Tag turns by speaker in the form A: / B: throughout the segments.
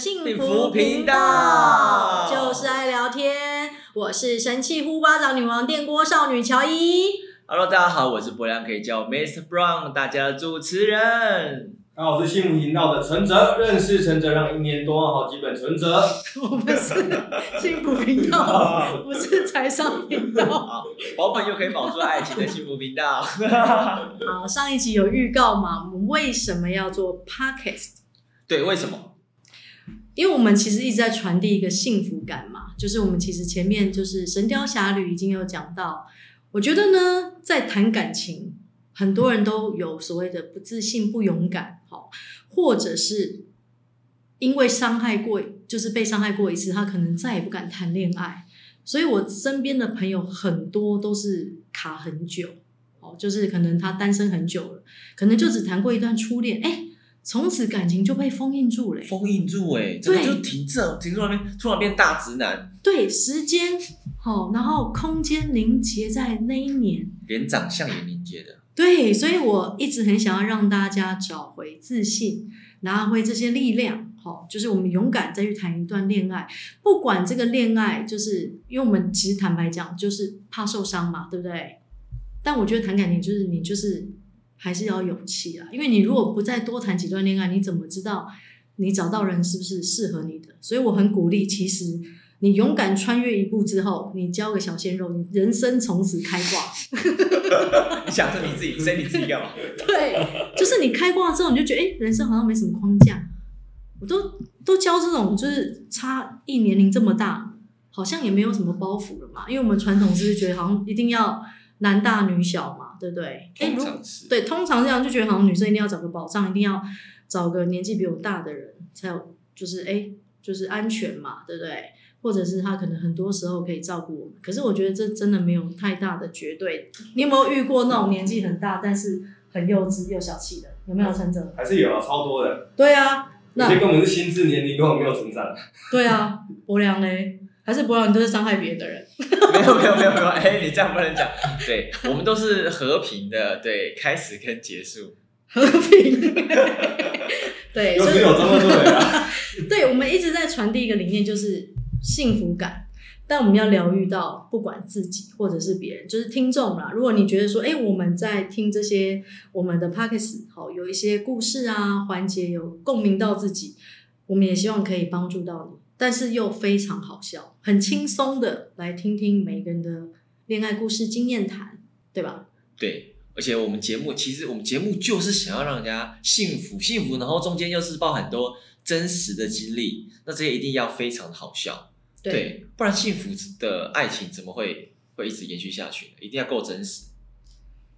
A: 幸福频道，就是爱聊天。我是神器呼巴掌女王电锅少女乔伊。
B: Hello，大家好，我是博良，可以叫 Mr. Brown，大家的主持人。
C: 大家好，我是幸福频道的陈泽，认识陈泽让一年多好几本存折。
A: 我们是幸福频道，不是财商频道。
B: 保本又可以保住爱情的幸福频道。
A: 好，上一集有预告嘛？我们为什么要做 Podcast？
B: 对，为什么？
A: 因为我们其实一直在传递一个幸福感嘛，就是我们其实前面就是《神雕侠侣》已经有讲到，我觉得呢，在谈感情，很多人都有所谓的不自信、不勇敢，好，或者是因为伤害过，就是被伤害过一次，他可能再也不敢谈恋爱。所以我身边的朋友很多都是卡很久，哦，就是可能他单身很久了，可能就只谈过一段初恋，哎。从此感情就被封印住了，
B: 封印住哎，这个就停这停住那边，突然变大直男。
A: 对，时间好，然后空间凝结在那一年，
B: 连长相也凝结的。
A: 对，所以我一直很想要让大家找回自信，拿回这些力量。好，就是我们勇敢再去谈一段恋爱，不管这个恋爱，就是因为我们其实坦白讲，就是怕受伤嘛，对不对？但我觉得谈感情就是你就是。还是要勇气啊，因为你如果不再多谈几段恋爱，你怎么知道你找到人是不是适合你的？所以我很鼓励，其实你勇敢穿越一步之后，你交个小鲜肉，你人生从此开挂。
B: 你想着你自己，生你自己干嘛？
A: 对，就是你开挂之后，你就觉得哎、欸，人生好像没什么框架。我都都教这种，就是差异年龄这么大，好像也没有什么包袱了嘛。因为我们传统是觉得好像一定要男大女小嘛。对不对？哎，如对，通常这样就觉得好像女生一定要找个保障，一定要找个年纪比我大的人才有，就是哎，就是安全嘛，对不对？或者是他可能很多时候可以照顾我们。可是我觉得这真的没有太大的绝对。你有没有遇过那种年纪很大但是很幼稚又小气的？有没有陈泽？
C: 还是有啊，超多的。
A: 对啊，那
C: 有些根本是心智年龄根本没有成长。
A: 对啊，博良嘞。还是不让你都是伤害别人的人？
B: 没有没有没有没有，哎、欸，你这样不能讲。对，我们都是和平的，对，开始跟结束
A: 和平。对，
C: 所以有这么对啊？
A: 对，我们一直在传递一个理念，就是幸福感。但我们要疗愈到，不管自己或者是别人，就是听众啦。如果你觉得说，哎、欸，我们在听这些我们的 Podcast 好，有一些故事啊环节有共鸣到自己，我们也希望可以帮助到你。但是又非常好笑，很轻松的来听听每个人的恋爱故事经验谈，对吧？
B: 对，而且我们节目其实我们节目就是想要让人家幸福幸福，然后中间又是包很多真实的经历，那这些一定要非常的好笑，对，对，不然幸福的爱情怎么会会一直延续下去呢？一定要够真实。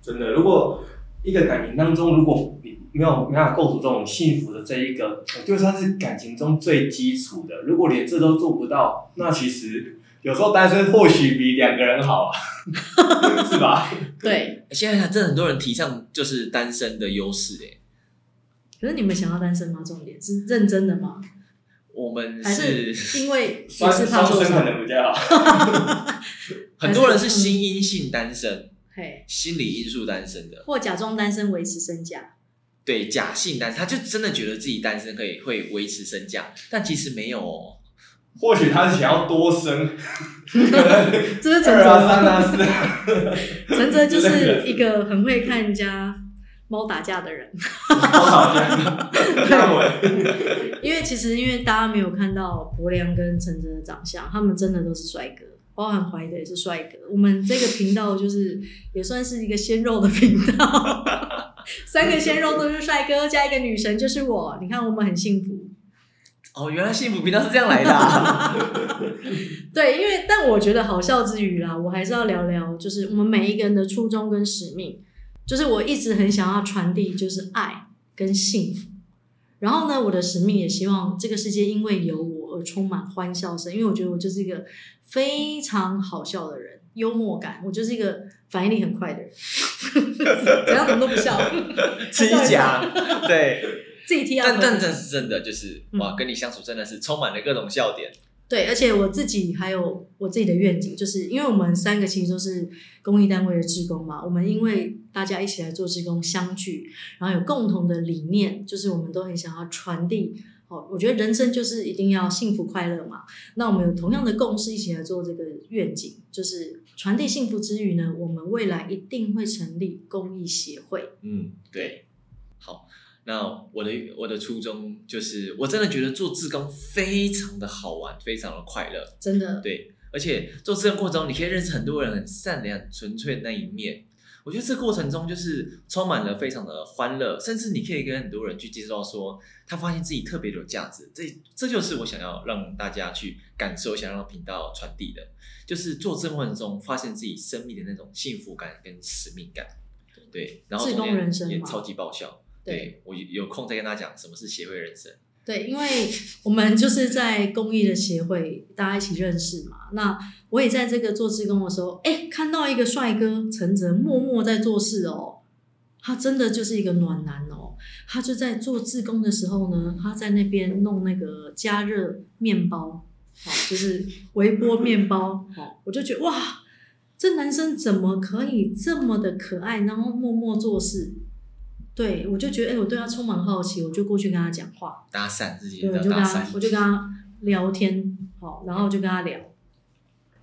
C: 真的，如果一个感情当中，如果你没有没办法构筑这种幸福的这一个，就算是感情中最基础的。如果连这都做不到，那其实有时候单身或许比两个人好啊，是吧？
A: 对，
B: 现在真的很多人提倡就是单身的优势诶。
A: 可是你们想要单身吗？重点是认真的吗？
B: 我们
A: 是，是因为
C: 双双生可能比较好。
B: 很多人是心因性单身，
A: 嘿，
B: 心理因素单身的，
A: 或假装单身维持身价。
B: 对，假性单身，他就真的觉得自己单身可以会维持身价，但其实没有哦。
C: 或许他是想要多生，
A: 这是 陈泽三啊四。陈泽就是 一个很会看人家猫打架的人。猫打架，对。因为其实，因为大家没有看到柏良跟陈泽的长相，他们真的都是帅哥，包含怀的也是帅哥。我们这个频道就是也算是一个鲜肉的频道。三个鲜肉都是帅哥，加一个女神就是我。你看我们很幸福。
B: 哦，原来幸福频道是这样来的啊。
A: 对，因为但我觉得好笑之余啦，我还是要聊聊，就是我们每一个人的初衷跟使命。就是我一直很想要传递，就是爱跟幸福。然后呢，我的使命也希望这个世界因为有我而充满欢笑声，因为我觉得我就是一个非常好笑的人，幽默感，我就是一个。反应力很快的人，怎样怎么都不笑，
B: 自己讲，对，
A: 自己提。
B: 但但这是真的，就是哇，跟你相处真的是充满了各种笑点。
A: 对，而且我自己还有我自己的愿景，就是因为我们三个其实都是公益单位的职工嘛，我们因为大家一起来做职工相聚，然后有共同的理念，就是我们都很想要传递哦，我觉得人生就是一定要幸福快乐嘛。那我们有同样的共识，一起来做这个愿景，就是传递幸福之余呢，我们未来一定会成立公益协会。
B: 嗯，对，好。那我的我的初衷就是，我真的觉得做志工非常的好玩，非常的快乐，
A: 真的。
B: 对，而且做志工过程中，你可以认识很多人，很善良、纯粹的那一面。我觉得这个过程中就是充满了非常的欢乐，甚至你可以跟很多人去介绍说，他发现自己特别有价值。这这就是我想要让大家去感受，想让频道传递的，就是做志工过程中发现自己生命的那种幸福感跟使命感。对，然后中间也超级爆笑。对，我有空再跟他讲什么是协会人生。
A: 对，因为我们就是在公益的协会，大家一起认识嘛。那我也在这个做志工的时候，哎，看到一个帅哥陈泽默默在做事哦，他真的就是一个暖男哦。他就在做志工的时候呢，他在那边弄那个加热面包，好，就是微波面包，好，我就觉得哇，这男生怎么可以这么的可爱，然后默默做事。对，我就觉得，哎、欸，我对他充满好奇，我就过去跟他讲话，
B: 搭讪自己，
A: 对，我就跟他，我就跟他聊天，好，然后就跟他聊。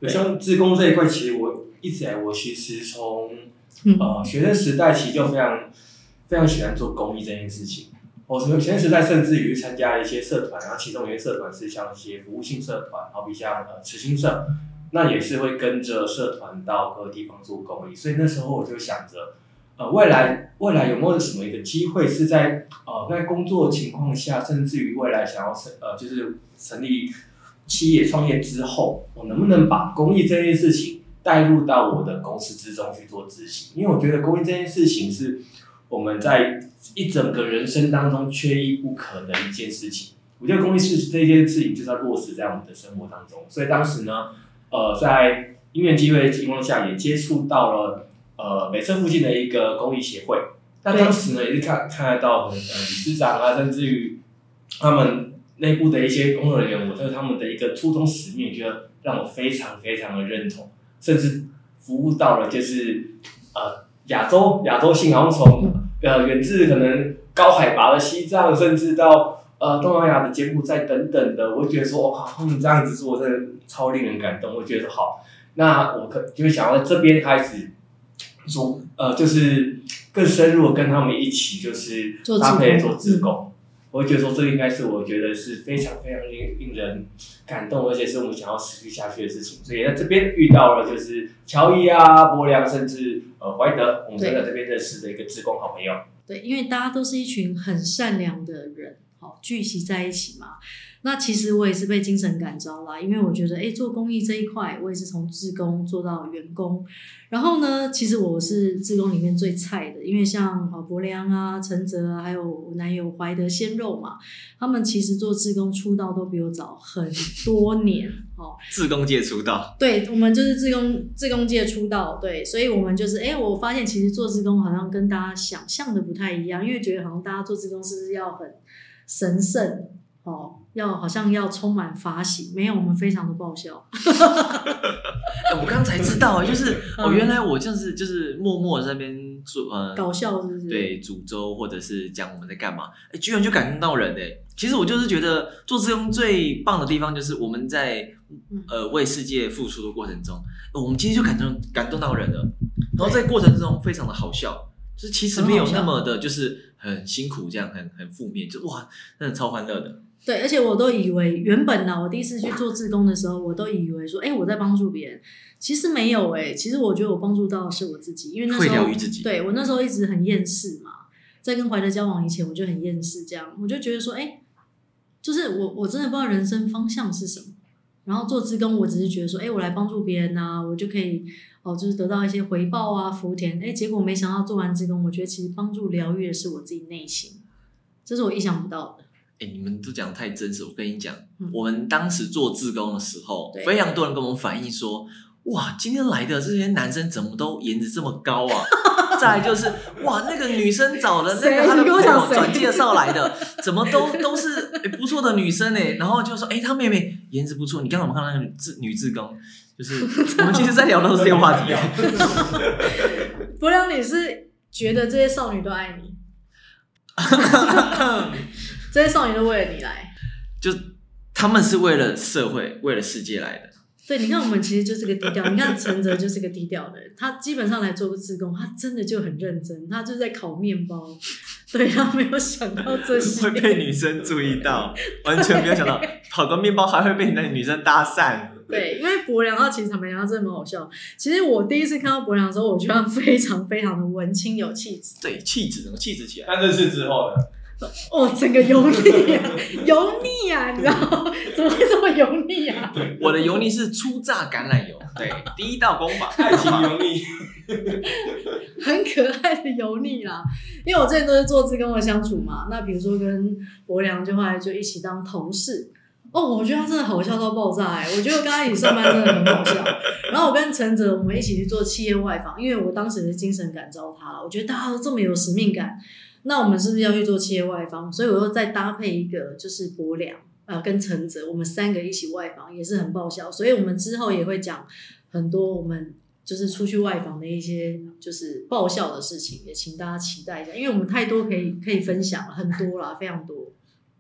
C: 像志工这一块，其实我一直以来，我其实从、嗯、呃学生时代起就非常非常喜欢做公益这件事情。我从学生时代甚至于参加一些社团，然后其中有些社团是像一些服务性社团，好比像呃慈心社，那也是会跟着社团到各个地方做公益。所以那时候我就想着。呃，未来未来有没有什么一个机会是在呃在工作情况下，甚至于未来想要成呃就是成立企业创业之后，我能不能把公益这件事情带入到我的公司之中去做执行？因为我觉得公益这件事情是我们在一整个人生当中缺一不可的一件事情。我觉得公益是这件事情就是要落实在我们的生活当中，所以当时呢，呃，在因缘机会的情况下，也接触到了。呃，北车附近的一个公益协会，那当时呢也是看看得到，呃，理事长啊，甚至于他们内部的一些工作人员，我对他们的一个初衷使命，觉得让我非常非常的认同，甚至服务到了就是呃亚洲亚洲性，然后从呃远至可能高海拔的西藏，甚至到呃东南亚的柬埔寨等等的，我觉得说哇，他们这样子做真的超令人感动，我觉得好，那我可就会想要在这边开始。做呃，就是更深入的跟他们一起，就是搭配做自工，我会觉得说这个应该是我觉得是非常非常令令人感动，而且是我们想要持续下去的事情。所以在这边遇到了就是乔伊啊、柏良，甚至呃怀德，我们在这边认识的一个职工好朋友。
A: 对，因为大家都是一群很善良的人，好聚集在一起嘛。那其实我也是被精神感召啦，因为我觉得，哎，做公益这一块，我也是从志工做到员工。然后呢，其实我是志工里面最菜的，因为像呃伯良啊、陈泽啊，还有我男友怀德鲜肉嘛，他们其实做志工出道都比我早很多年哦。
B: 志工界出道，
A: 对，我们就是志工志工界出道，对，所以我们就是，哎，我发现其实做志工好像跟大家想象的不太一样，因为觉得好像大家做志工是不是要很神圣？哦，要好像要充满法喜，没有，我们非常的爆笑。
B: 我刚才知道，就是哦，原来我就是就是默默在那边做呃
A: 搞笑，是不是？
B: 对，煮粥或者是讲我们在干嘛，哎，居然就感动到人哎！其实我就是觉得做志工最棒的地方，就是我们在呃为世界付出的过程中，我们今天就感动感动到人了。然后在过程中非常的好笑，就是其实没有那么的，就是很辛苦这样，很很负面，就哇，真的超欢乐的。
A: 对，而且我都以为原本呢，我第一次去做志工的时候，我都以为说，哎，我在帮助别人，其实没有哎，其实我觉得我帮助到的是我自己，因为那时候，对，我那时候一直很厌世嘛，在跟怀德交往以前，我就很厌世，这样我就觉得说，哎，就是我我真的不知道人生方向是什么，然后做志工，我只是觉得说，哎，我来帮助别人呐，我就可以哦，就是得到一些回报啊，福田，哎，结果没想到做完志工，我觉得其实帮助疗愈的是我自己内心，这是我意想不到的。
B: 哎、欸，你们都讲太真实。我跟你讲，嗯、我们当时做志工的时候，非常多人跟我们反映说：“哇，今天来的这些男生怎么都颜值这么高啊？”再来就是：“哇，那个女生找的那个他的朋友转介绍来的，怎么都都是、欸、不错的女生哎。”然后就说：“哎、欸，他妹妹颜值不错。”你刚刚我们看到那个志女志工？就是我们其实，在聊的都是这个话题。
A: 不良，你是觉得这些少女都爱你？这些少女都为了你来，
B: 就他们是为了社会、为了世界来的。
A: 对，你看我们其实就是个低调。你看陈哲就是个低调的人，他基本上来做个自工，他真的就很认真，他就在烤面包。对，他没有想到这些
B: 会被女生注意到，完全没有想到烤个面包还会被那女生搭讪。
A: 对，因为伯良他其实坦白讲，他真的蛮好笑。其实我第一次看到伯良的时候，我觉得他非常非常的文青有气质。
B: 对，气质怎么气质起来？
C: 但认识之后呢？
A: 哦，整个油腻啊，油腻啊，你知道？怎么会这么油腻啊？
B: 对，我的油腻是初榨橄榄油，对，第一道功法，
C: 爱情油腻，
A: 很可爱的油腻啦。因为我之前都是坐姿跟我相处嘛，那比如说跟伯良，就后来就一起当同事。哦，我觉得他真的好笑到爆炸哎！我觉得跟他一起上班真的很好笑。然后我跟陈哲，我们一起去做企业外访，因为我当时的精神感召他了。我觉得大家都这么有使命感。那我们是不是要去做企业外访？所以我又再搭配一个，就是伯良呃跟陈泽，我们三个一起外访也是很爆笑。所以我们之后也会讲很多我们就是出去外访的一些就是爆笑的事情，也请大家期待一下，因为我们太多可以可以分享了，很多啦，非常多。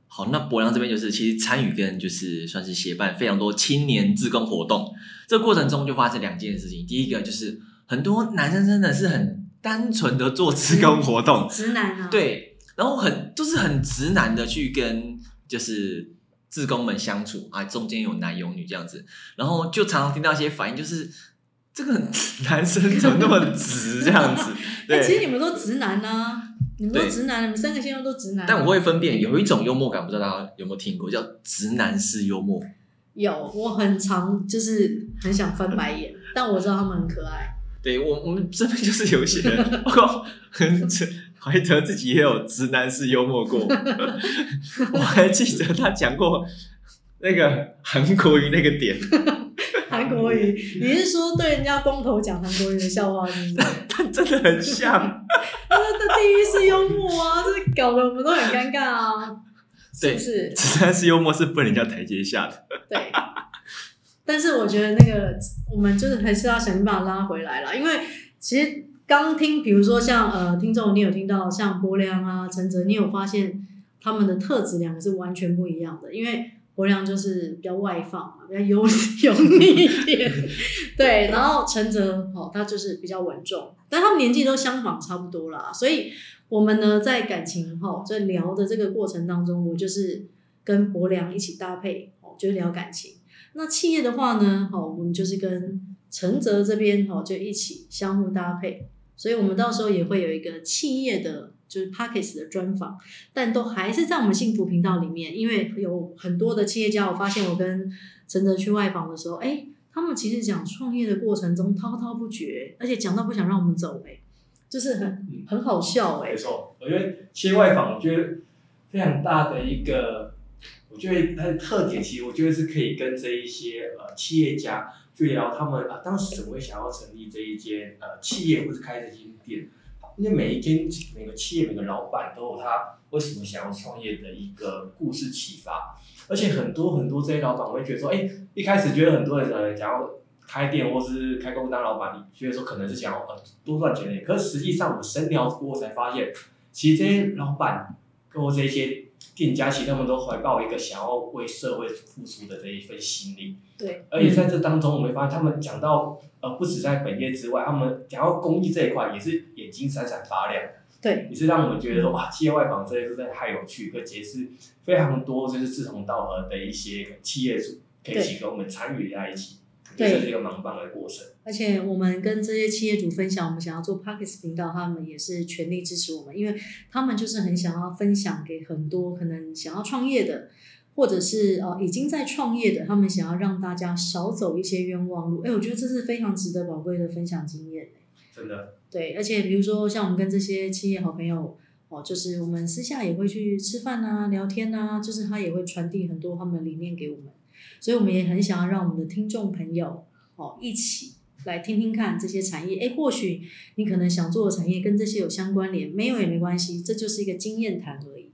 B: 好，那伯良这边就是其实参与跟就是算是协办非常多青年志工活动，这过程中就发生两件事情。第一个就是很多男生真的是很。单纯的做志工活动，
A: 直男啊，
B: 对，然后很就是很直男的去跟就是志工们相处啊，中间有男有女这样子，然后就常常听到一些反应，就是这个男生怎么那么直这样子？对，
A: 其实你们都直男啊，你们都直男，你们三个现在都直男。
B: 但我会分辨，有一种幽默感，不知道大家有没有听过，叫直男式幽默。
A: 有，我很常就是很想翻白眼，但我知道他们很可爱。
B: 对我，我们这边就是有些人，包括很 怀德自己也有直男式幽默过。我还记得他讲过那个韩国语那个点。
A: 韩国语，你是说对人家光头讲韩国语的笑话是不是？
B: 他真的很像。
A: 他的地狱式幽默啊，这搞得我们都很尴尬啊。是不是？
B: 直男式幽默是不能叫台阶下的。
A: 对。但是我觉得那个我们就是还是要想办法拉回来啦，因为其实刚听，比如说像呃听众，你有听到像伯良啊、陈泽，你有发现他们的特质两个是完全不一样的。因为伯良就是比较外放嘛，比较油 油腻一点，对，然后陈泽哦，他就是比较稳重，但他们年纪都相仿差不多啦，所以我们呢在感情哈在聊的这个过程当中，我就是跟伯良一起搭配哦，就是聊感情。那企业的话呢，好，我们就是跟陈泽这边哦，就一起相互搭配，所以我们到时候也会有一个企业的，就是 Podcast 的专访，但都还是在我们幸福频道里面，因为有很多的企业家，我发现我跟陈泽去外访的时候，哎，他们其实讲创业的过程中滔滔不绝，而且讲到不想让我们走，哎，就是很很好笑，哎，
C: 没错，我觉得企业外访，我觉得非常大的一个。我觉得它的特点，其实我觉得是可以跟这一些呃企业家去聊他们啊，当时怎么会想要成立这一间呃企业或者开这间店？因为每一间每个企业每个老板都有他为什么想要创业的一个故事启发，而且很多很多这些老板我会觉得说，哎，一开始觉得很多人想要开店或是开公司当老板，觉得说可能是想要呃多赚钱的，可是实际上我深聊过才发现，其实这些老板跟我这些。店家其实他们都怀抱一个想要为社会付出的这一份心力，
A: 对。
C: 而且在这当中，我们发现他们讲到呃，不止在本业之外，他们讲到公益这一块也是眼睛闪闪发亮，
A: 对。
C: 也是让我们觉得说哇，企业外访这些真的太有趣，可以结识非常多就是志同道合的一些企业主，可以一起跟我们参与在一起。对，这是一个蛮棒的过程。
A: 而且我们跟这些企业主分享，我们想要做 Pockets 频道，他们也是全力支持我们，因为他们就是很想要分享给很多可能想要创业的，或者是呃已经在创业的，他们想要让大家少走一些冤枉路。哎，我觉得这是非常值得宝贵的分享经验。
C: 真的。对，
A: 而且比如说像我们跟这些企业好朋友哦，就是我们私下也会去吃饭啊、聊天啊，就是他也会传递很多他们的理念给我们。所以，我们也很想要让我们的听众朋友哦一起来听听看这些产业。诶，或许你可能想做的产业跟这些有相关联，没有也没关系，这就是一个经验谈而已。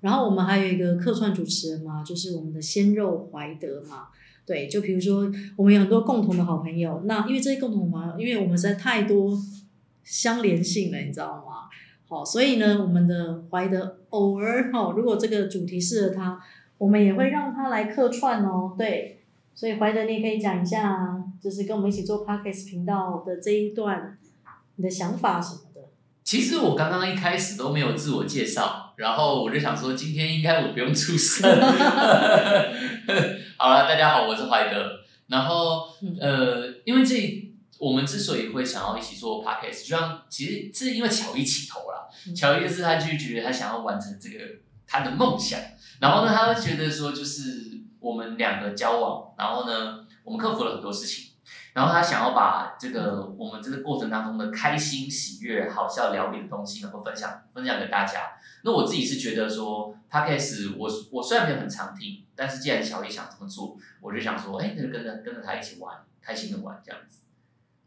A: 然后，我们还有一个客串主持人嘛，就是我们的鲜肉怀德嘛。对，就比如说我们有很多共同的好朋友，那因为这些共同朋友，因为我们实在太多相连性了，你知道吗？好，所以呢，我们的怀德偶尔哈，如果这个主题适合他。我们也会让他来客串哦。对，所以怀德你也可以讲一下，就是跟我们一起做 Podcast 频道的这一段你的想法什么的。
D: 其实我刚刚一开始都没有自我介绍，然后我就想说今天应该我不用出声。好了，大家好，我是怀德。然后呃，因为这我们之所以会想要一起做 Podcast，就像其实是因为乔伊起头了。乔伊就是他就觉得他想要完成这个他的梦想，然后呢，他会觉得说就是我们两个交往，然后呢，我们克服了很多事情。然后他想要把这个我们这个过程当中的开心、喜悦、好笑、疗愈的东西能够分享分享给大家。那我自己是觉得说，Podcast 我我虽然没有很常听，但是既然小易想这么做，我就想说，哎，那就跟着跟着他一起玩，开心的玩这样子。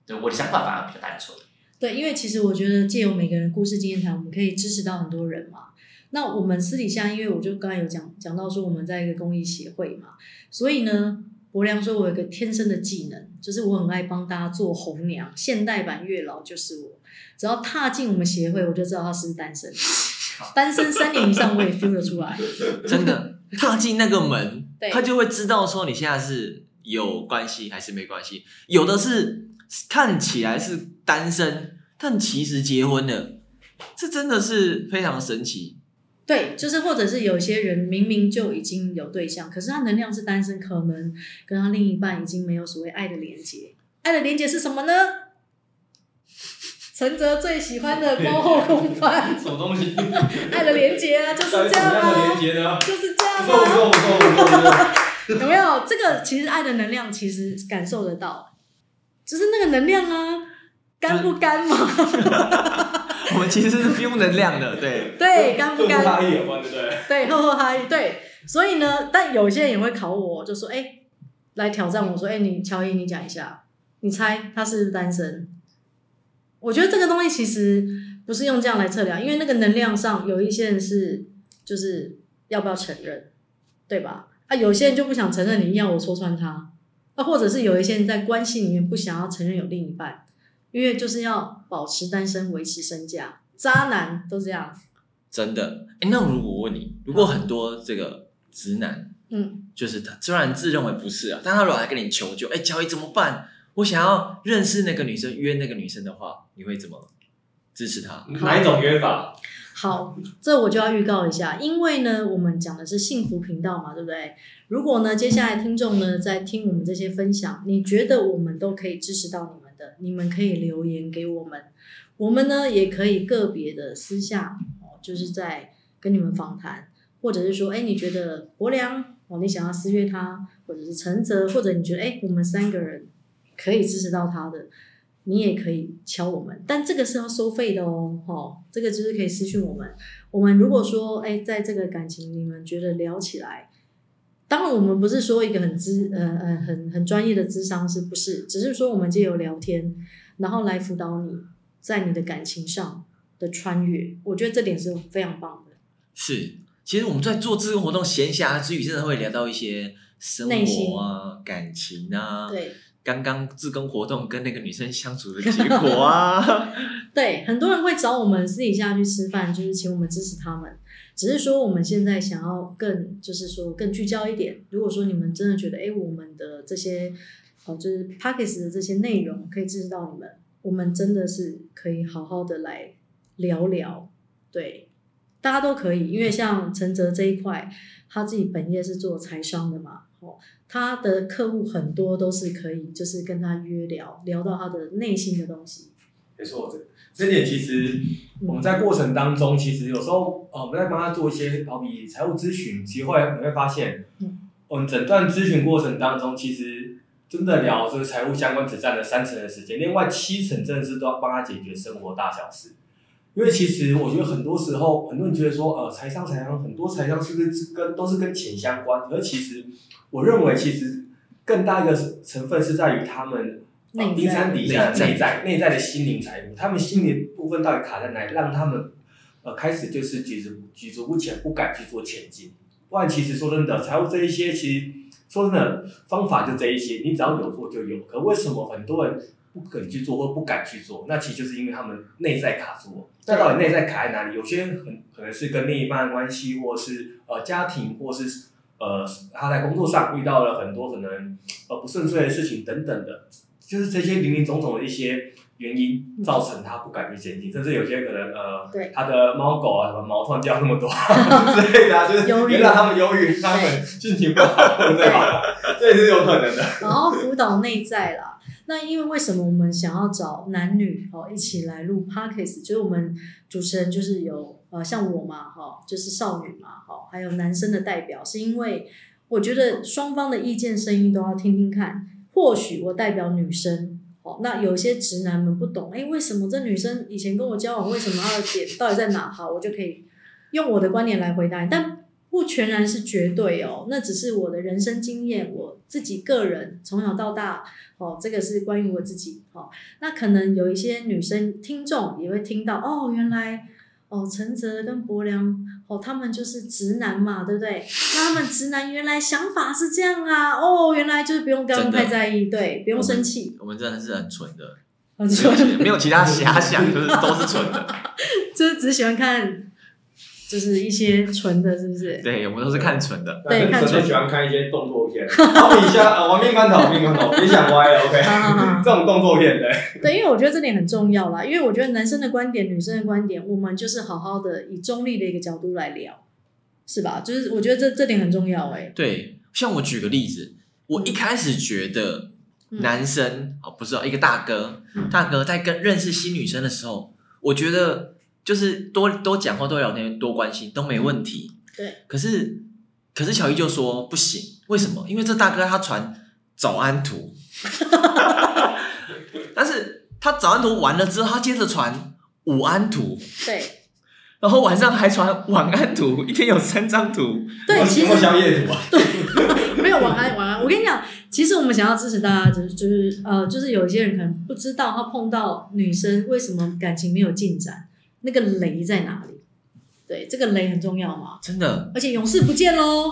D: 对，我的想法反而比较单纯。
A: 对，因为其实我觉得借由每个人故事经验谈，我们可以支持到很多人嘛。那我们私底下，因为我就刚才有讲讲到说我们在一个公益协会嘛，所以呢。伯良说：“我有一个天生的技能，就是我很爱帮大家做红娘。现代版月老就是我，只要踏进我们协会，我就知道他是不是单身。单身三年以上，我也 feel 得出来。
B: 真的，踏进那个
A: 门，
B: 他就会知道说你现在是有关系还是没关系。有的是看起来是单身，但其实结婚了，这真的是非常神奇。”
A: 对，就是或者是有些人明明就已经有对象，可是他能量是单身，可能跟他另一半已经没有所谓爱的连接。爱的连接是什么呢？陈泽最喜欢的猫后空翻。
C: 什么东西？
A: 爱的连接啊，就是这样啊。就是这样啊。有没有？这个其实爱的能量其实感受得到，只是那个能量啊，干不干嘛？
B: 我们其实是 feel 能量的，对
A: 对，干不干？
C: 哈对不对？
A: 对，呵呵哈对，所以呢，但有些人也会考我，就说，哎、欸，来挑战我说，哎、欸，你乔伊，你讲一下，你猜他是不是单身？我觉得这个东西其实不是用这样来测量，因为那个能量上有一些人是就是要不要承认，对吧？啊，有些人就不想承认，你硬要我戳穿他，啊，或者是有一些人在关系里面不想要承认有另一半。因为就是要保持单身，维持身价，渣男都这样。
B: 真的，哎，那如果我问你，如果很多这个直男，嗯，就是他虽然自认为不是啊，但他如果来跟你求救，哎，乔伊怎么办？我想要认识那个女生，约那个女生的话，你会怎么支持他？
C: 哪一种约法？
A: 好，这我就要预告一下，因为呢，我们讲的是幸福频道嘛，对不对？如果呢，接下来听众呢在听我们这些分享，你觉得我们都可以支持到你你们可以留言给我们，我们呢也可以个别的私下哦，就是在跟你们访谈，或者是说，哎，你觉得伯良哦，你想要私约他，或者是陈泽，或者你觉得，哎，我们三个人可以支持到他的，你也可以敲我们，但这个是要收费的哦，哦，这个就是可以私讯我们。我们如果说，哎，在这个感情你们觉得聊起来。当然，我们不是说一个很资呃呃很很专业的智商是，不是，只是说我们借由聊天，然后来辅导你在你的感情上的穿越。我觉得这点是非常棒的。
B: 是，其实我们在做志工活动闲暇之余，真的会聊到一些生活啊、感情啊。
A: 对。
B: 刚刚自工活动跟那个女生相处的结果啊。
A: 对，很多人会找我们私底下去吃饭，就是请我们支持他们。只是说，我们现在想要更，就是说更聚焦一点。如果说你们真的觉得，哎，我们的这些，哦，就是 Podcast 的这些内容可以支持到你们，我们真的是可以好好的来聊聊。对，大家都可以，因为像陈泽这一块，他自己本业是做财商的嘛，哦，他的客户很多都是可以，就是跟他约聊，聊到他的内心的东西。
C: 没错，这这点其实我们在过程当中，其实有时候呃，我们在帮他做一些好比财务咨询，其实后来你会发现，我们整段咨询过程当中，其实真的聊这个财务相关只占了三成的时间，另外七成真的是都要帮他解决生活大小事。因为其实我觉得很多时候，很多人觉得说，呃，财商财商，很多财商是不是跟都是跟钱相关？而其实我认为，其实更大一个成分是在于他们。冰山底下的内在内在的心灵财富，他们心灵部分到底卡在哪里，让他们呃开始就是举足举足不前，不敢去做前进。不然其实说真的，财务这一些，其实说真的方法就这一些，你只要有做就有。可为什么很多人不肯去做或不敢去做？那其实就是因为他们内在卡住了。那到底内在卡在哪里？有些很可能是跟另一半的关系，或是呃家庭，或是。呃他在工作上遇到了很多可能呃不顺遂的事情等等的，就是这些零零总总的一些。原因造成他不敢去前进，甚至有些可能呃，
A: 对
C: 他的猫狗啊什么毛突然掉那么多 之类的，就是原来他们忧郁，他们心情不好，对吧？这也是有可能的。
A: 然后辅导内在啦，那因为为什么我们想要找男女哦一起来录 Podcast？就是我们主持人就是有呃像我嘛哈，就是少女嘛哈，还有男生的代表，是因为我觉得双方的意见声音都要听听看，或许我代表女生。哦，那有些直男们不懂，哎，为什么这女生以前跟我交往，为什么她的点到底在哪？好，我就可以用我的观点来回答，但不全然是绝对哦，那只是我的人生经验，我自己个人从小到大，哦，这个是关于我自己，哦，那可能有一些女生听众也会听到，哦，原来。哦，陈泽跟柏良，哦，他们就是直男嘛，对不对？那他们直男原来想法是这样啊，哦，原来就是不用跟他们太在意，对，不用生气。
B: 我们真的是很纯的，没有其他遐想，就是都是纯的，
A: 就是只喜欢看。就是一些纯的，是不是？
B: 对，我们都是看纯的。
A: 对，看纯。
C: 喜欢看一些动作片，好比一下啊，玩命关头，玩命关头，别想歪了，OK。这种动作片，对。
A: 对，因为我觉得这点很重要啦，因为我觉得男生的观点、女生的观点，我们就是好好的以中立的一个角度来聊，是吧？就是我觉得这这点很重要，哎。
B: 对，像我举个例子，我一开始觉得男生哦，不是哦，一个大哥，大哥在跟认识新女生的时候，我觉得。就是多多讲话、多聊天、多关心都没问题。
A: 对。
B: 可是，可是乔伊就说不行，为什么？因为这大哥他传早安图，但是他早安图完了之后，他接着传午安图。
A: 对。
B: 然后晚上还传晚安图，一天有三张图。
A: 对，其实
C: 宵夜图啊。
A: 对，没有晚安晚安。我跟你讲，其实我们想要支持大家，就是就是呃，就是有一些人可能不知道，他碰到女生为什么感情没有进展。那个雷在哪里？对，这个雷很重要嘛。
B: 真的，
A: 而且永世不见喽。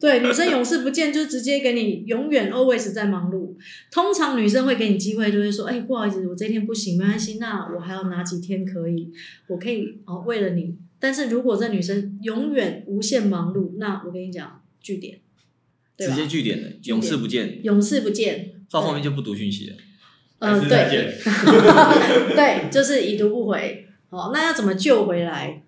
A: 对，女生永世不见，就直接给你永远 always 在忙碌。通常女生会给你机会，就会说：“哎，不好意思，我这天不行，没关系，那我还有哪几天可以？我可以哦，为了你。”但是如果这女生永远无限忙碌，那我跟你讲，据点，
B: 直接据点的，永世不见，
A: 永世不见，
B: 到后面就不读讯息了。
A: 嗯，对，对，就是已读不回。好，那要怎么救回来？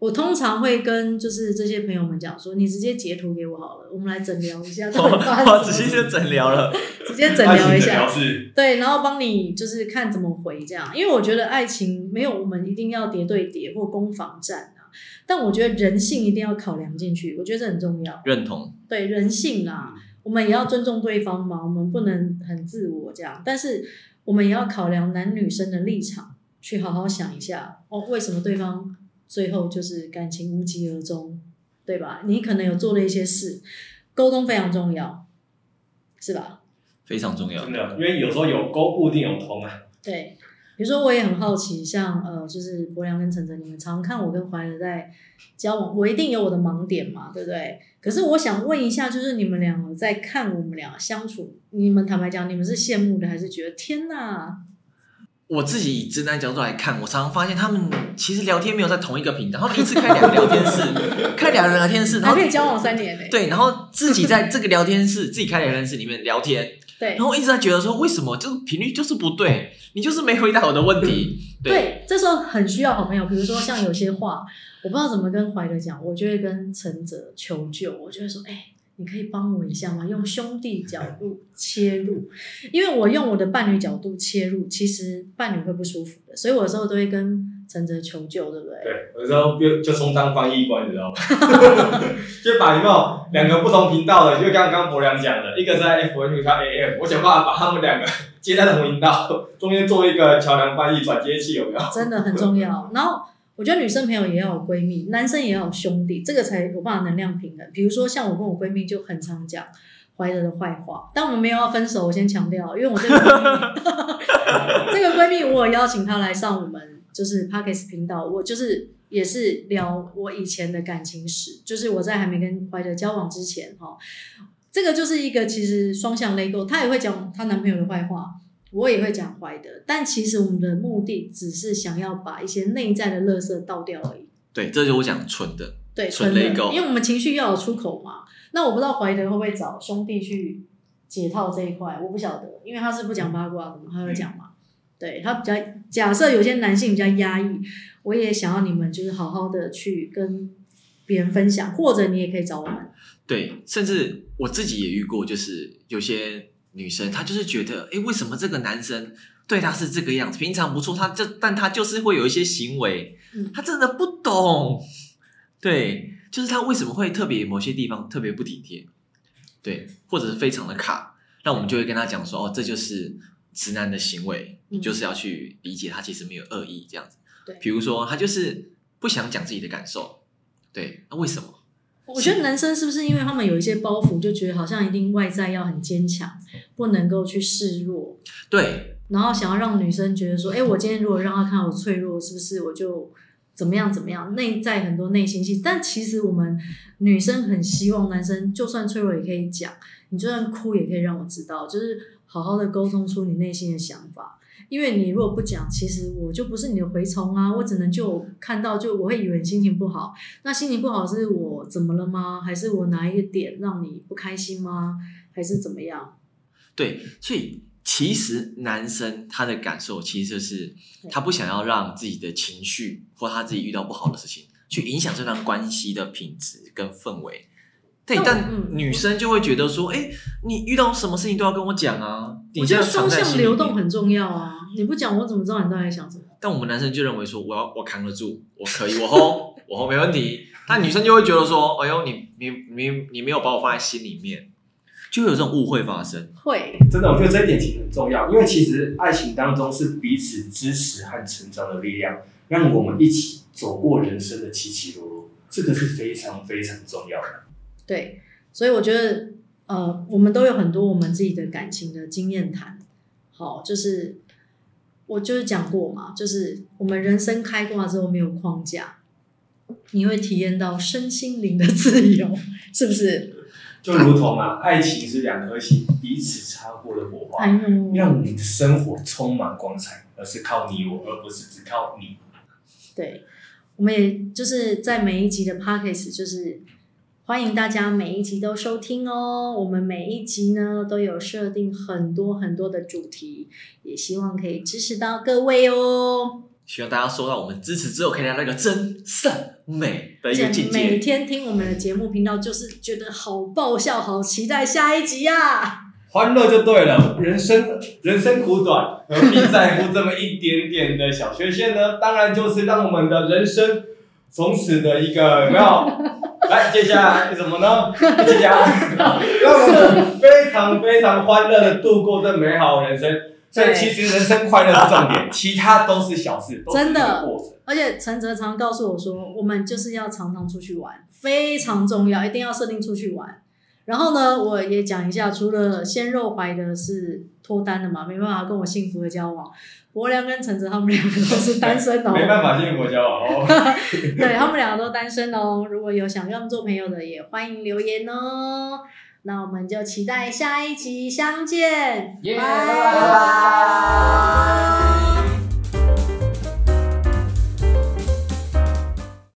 A: 我通常会跟就是这些朋友们讲说，你直接截图给我好了，我们来诊疗一下。
B: 我直接就诊疗了，
A: 直接诊疗一下。对，然后帮你就是看怎么回这样，因为我觉得爱情没有我们一定要叠对叠或攻防战啊，但我觉得人性一定要考量进去，我觉得这很重要。
B: 认同。
A: 对，人性啊，我们也要尊重对方嘛，我们不能很自我这样，但是我们也要考量男女生的立场。去好好想一下哦，为什么对方最后就是感情无疾而终，对吧？你可能有做了一些事，沟通非常重要，是吧？
B: 非常重要，
C: 真的，因为有时候有沟不一定有通啊。
A: 对，比如说我也很好奇，像呃，就是柏良跟晨晨，你们常看我跟怀德在交往，我一定有我的盲点嘛，对不对？可是我想问一下，就是你们两个在看我们俩相处，你们坦白讲，你们是羡慕的，还是觉得天哪？
B: 我自己以直男角度来看，我常常发现他们其实聊天没有在同一个频道，他们一次开两个聊天室，开两个聊天室，然
A: 后可以交往三年呢。
B: 对，然后自己在这个聊天室，自己开聊天室里面聊天，
A: 对，
B: 然后一直在觉得说，为什么就是频率就是不对，你就是没回答我的问题。对，
A: 对，这时候很需要好朋友，比如说像有些话，我不知道怎么跟怀哥讲，我就会跟陈哲求救，我就会说，哎、欸。你可以帮我一下吗？用兄弟角度切入，因为我用我的伴侣角度切入，其实伴侣会不舒服的，所以我有时候都会跟陈哲求救，对不对？
C: 对，有时候就就充当翻译官，你知道吗？就把有没有两个不同频道的，就刚刚博良讲的，一个在 FM，一个在 AM，我想办法把他们两个接在同频道，中间做一个桥梁翻译转接器，有没有？
A: 真的很重要。然后。我觉得女生朋友也要有闺蜜，男生也要有兄弟，这个才有办法能量平衡。比如说像我跟我闺蜜就很常讲怀德的坏话，但我们没有要分手，我先强调，因为我这个闺蜜，这个闺蜜我有邀请她来上我们就是 Podcast 频道，我就是也是聊我以前的感情史，就是我在还没跟怀德交往之前哈，这个就是一个其实双向泪沟，她也会讲她男朋友的坏话。我也会讲坏的，但其实我们的目的只是想要把一些内在的垃圾倒掉而已。
B: 对，这就是我讲纯的。
A: 对，
B: 纯 Lego，
A: 因为我们情绪要有出口嘛。那我不知道怀德会不会找兄弟去解套这一块，我不晓得，因为他是不讲八卦的嘛，他会讲嘛。对，他比较假设有些男性比较压抑，我也想要你们就是好好的去跟别人分享，或者你也可以找我们。
B: 对，甚至我自己也遇过，就是有些女生她就是觉得，哎，为什么这个男生对她是这个样子？平常不错，他就但他就是会有一些行为，他真的不懂。对，就是他为什么会特别某些地方特别不体贴，对，或者是非常的卡，那我们就会跟他讲说，哦，这就是。直男的行为，你就是要去理解他其实没有恶意这样子。
A: 对，
B: 比如说他就是不想讲自己的感受，对，那为什么？
A: 我觉得男生是不是因为他们有一些包袱，就觉得好像一定外在要很坚强，不能够去示弱。
B: 对，
A: 然后想要让女生觉得说，哎，我今天如果让他看我脆弱，是不是我就怎么样怎么样？内在很多内心戏，但其实我们女生很希望男生就算脆弱也可以讲，你就算哭也可以让我知道，就是。好好的沟通出你内心的想法，因为你如果不讲，其实我就不是你的蛔虫啊，我只能就看到就我会以为你心情不好，那心情不好是我怎么了吗？还是我哪一个点让你不开心吗？还是怎么样？
B: 对，所以其实男生他的感受其实就是他不想要让自己的情绪或他自己遇到不好的事情去影响这段关系的品质跟氛围。对，但女生就会觉得说，哎、嗯，你遇到什么事情都要跟我讲啊。
A: 我觉得双向流动很重要啊，你不讲我怎么知道你到底在想什么？
B: 但我们男生就认为说，我要我扛得住，我可以，我 hold，我 hold 没问题。但女生就会觉得说，哎呦，你你你你没有把我放在心里面，就有这种误会发生。
A: 会，
C: 真的，我觉得这一点其实很重要，因为其实爱情当中是彼此支持和成长的力量，让我们一起走过人生的起起落落，这个是非常非常重要的。
A: 对，所以我觉得，呃，我们都有很多我们自己的感情的经验谈。好，就是我就是讲过嘛，就是我们人生开挂之后没有框架，你会体验到身心灵的自由，是不是？
C: 就如同啊，爱情是两颗心彼此擦过的火花，让你的生活充满光彩，而是靠你我，而不是只靠你。
A: 对，我们也就是在每一集的 Podcast 就是。欢迎大家每一集都收听哦！我们每一集呢都有设定很多很多的主题，也希望可以支持到各位哦。
B: 希望大家收到我们支持之后，可以来那个真善美的一个境界。
A: 每天听我们的节目频道，就是觉得好爆笑，好期待下一集呀、啊！
C: 欢乐就对了，人生人生苦短，何必在乎这么一点点的小缺陷呢？当然就是让我们的人生从此的一个有没有？来，接下来什么呢？一起讲，让我们非常非常欢乐的度过这美好人生。所以其实人生快乐是重点，其他都是小事。
A: 真的，而且陈哲常告诉我说，我们就是要常常出去玩，非常重要，一定要设定出去玩。然后呢，我也讲一下，除了鲜肉怀的是脱单了嘛，没办法跟我幸福的交往。柏良跟陈泽他们两个都是单身哦，
C: 没办法幸福交往哦。
A: 对，他们两个都单身哦。如果有想跟他们做朋友的，也欢迎留言哦。那我们就期待下一集相见，拜拜。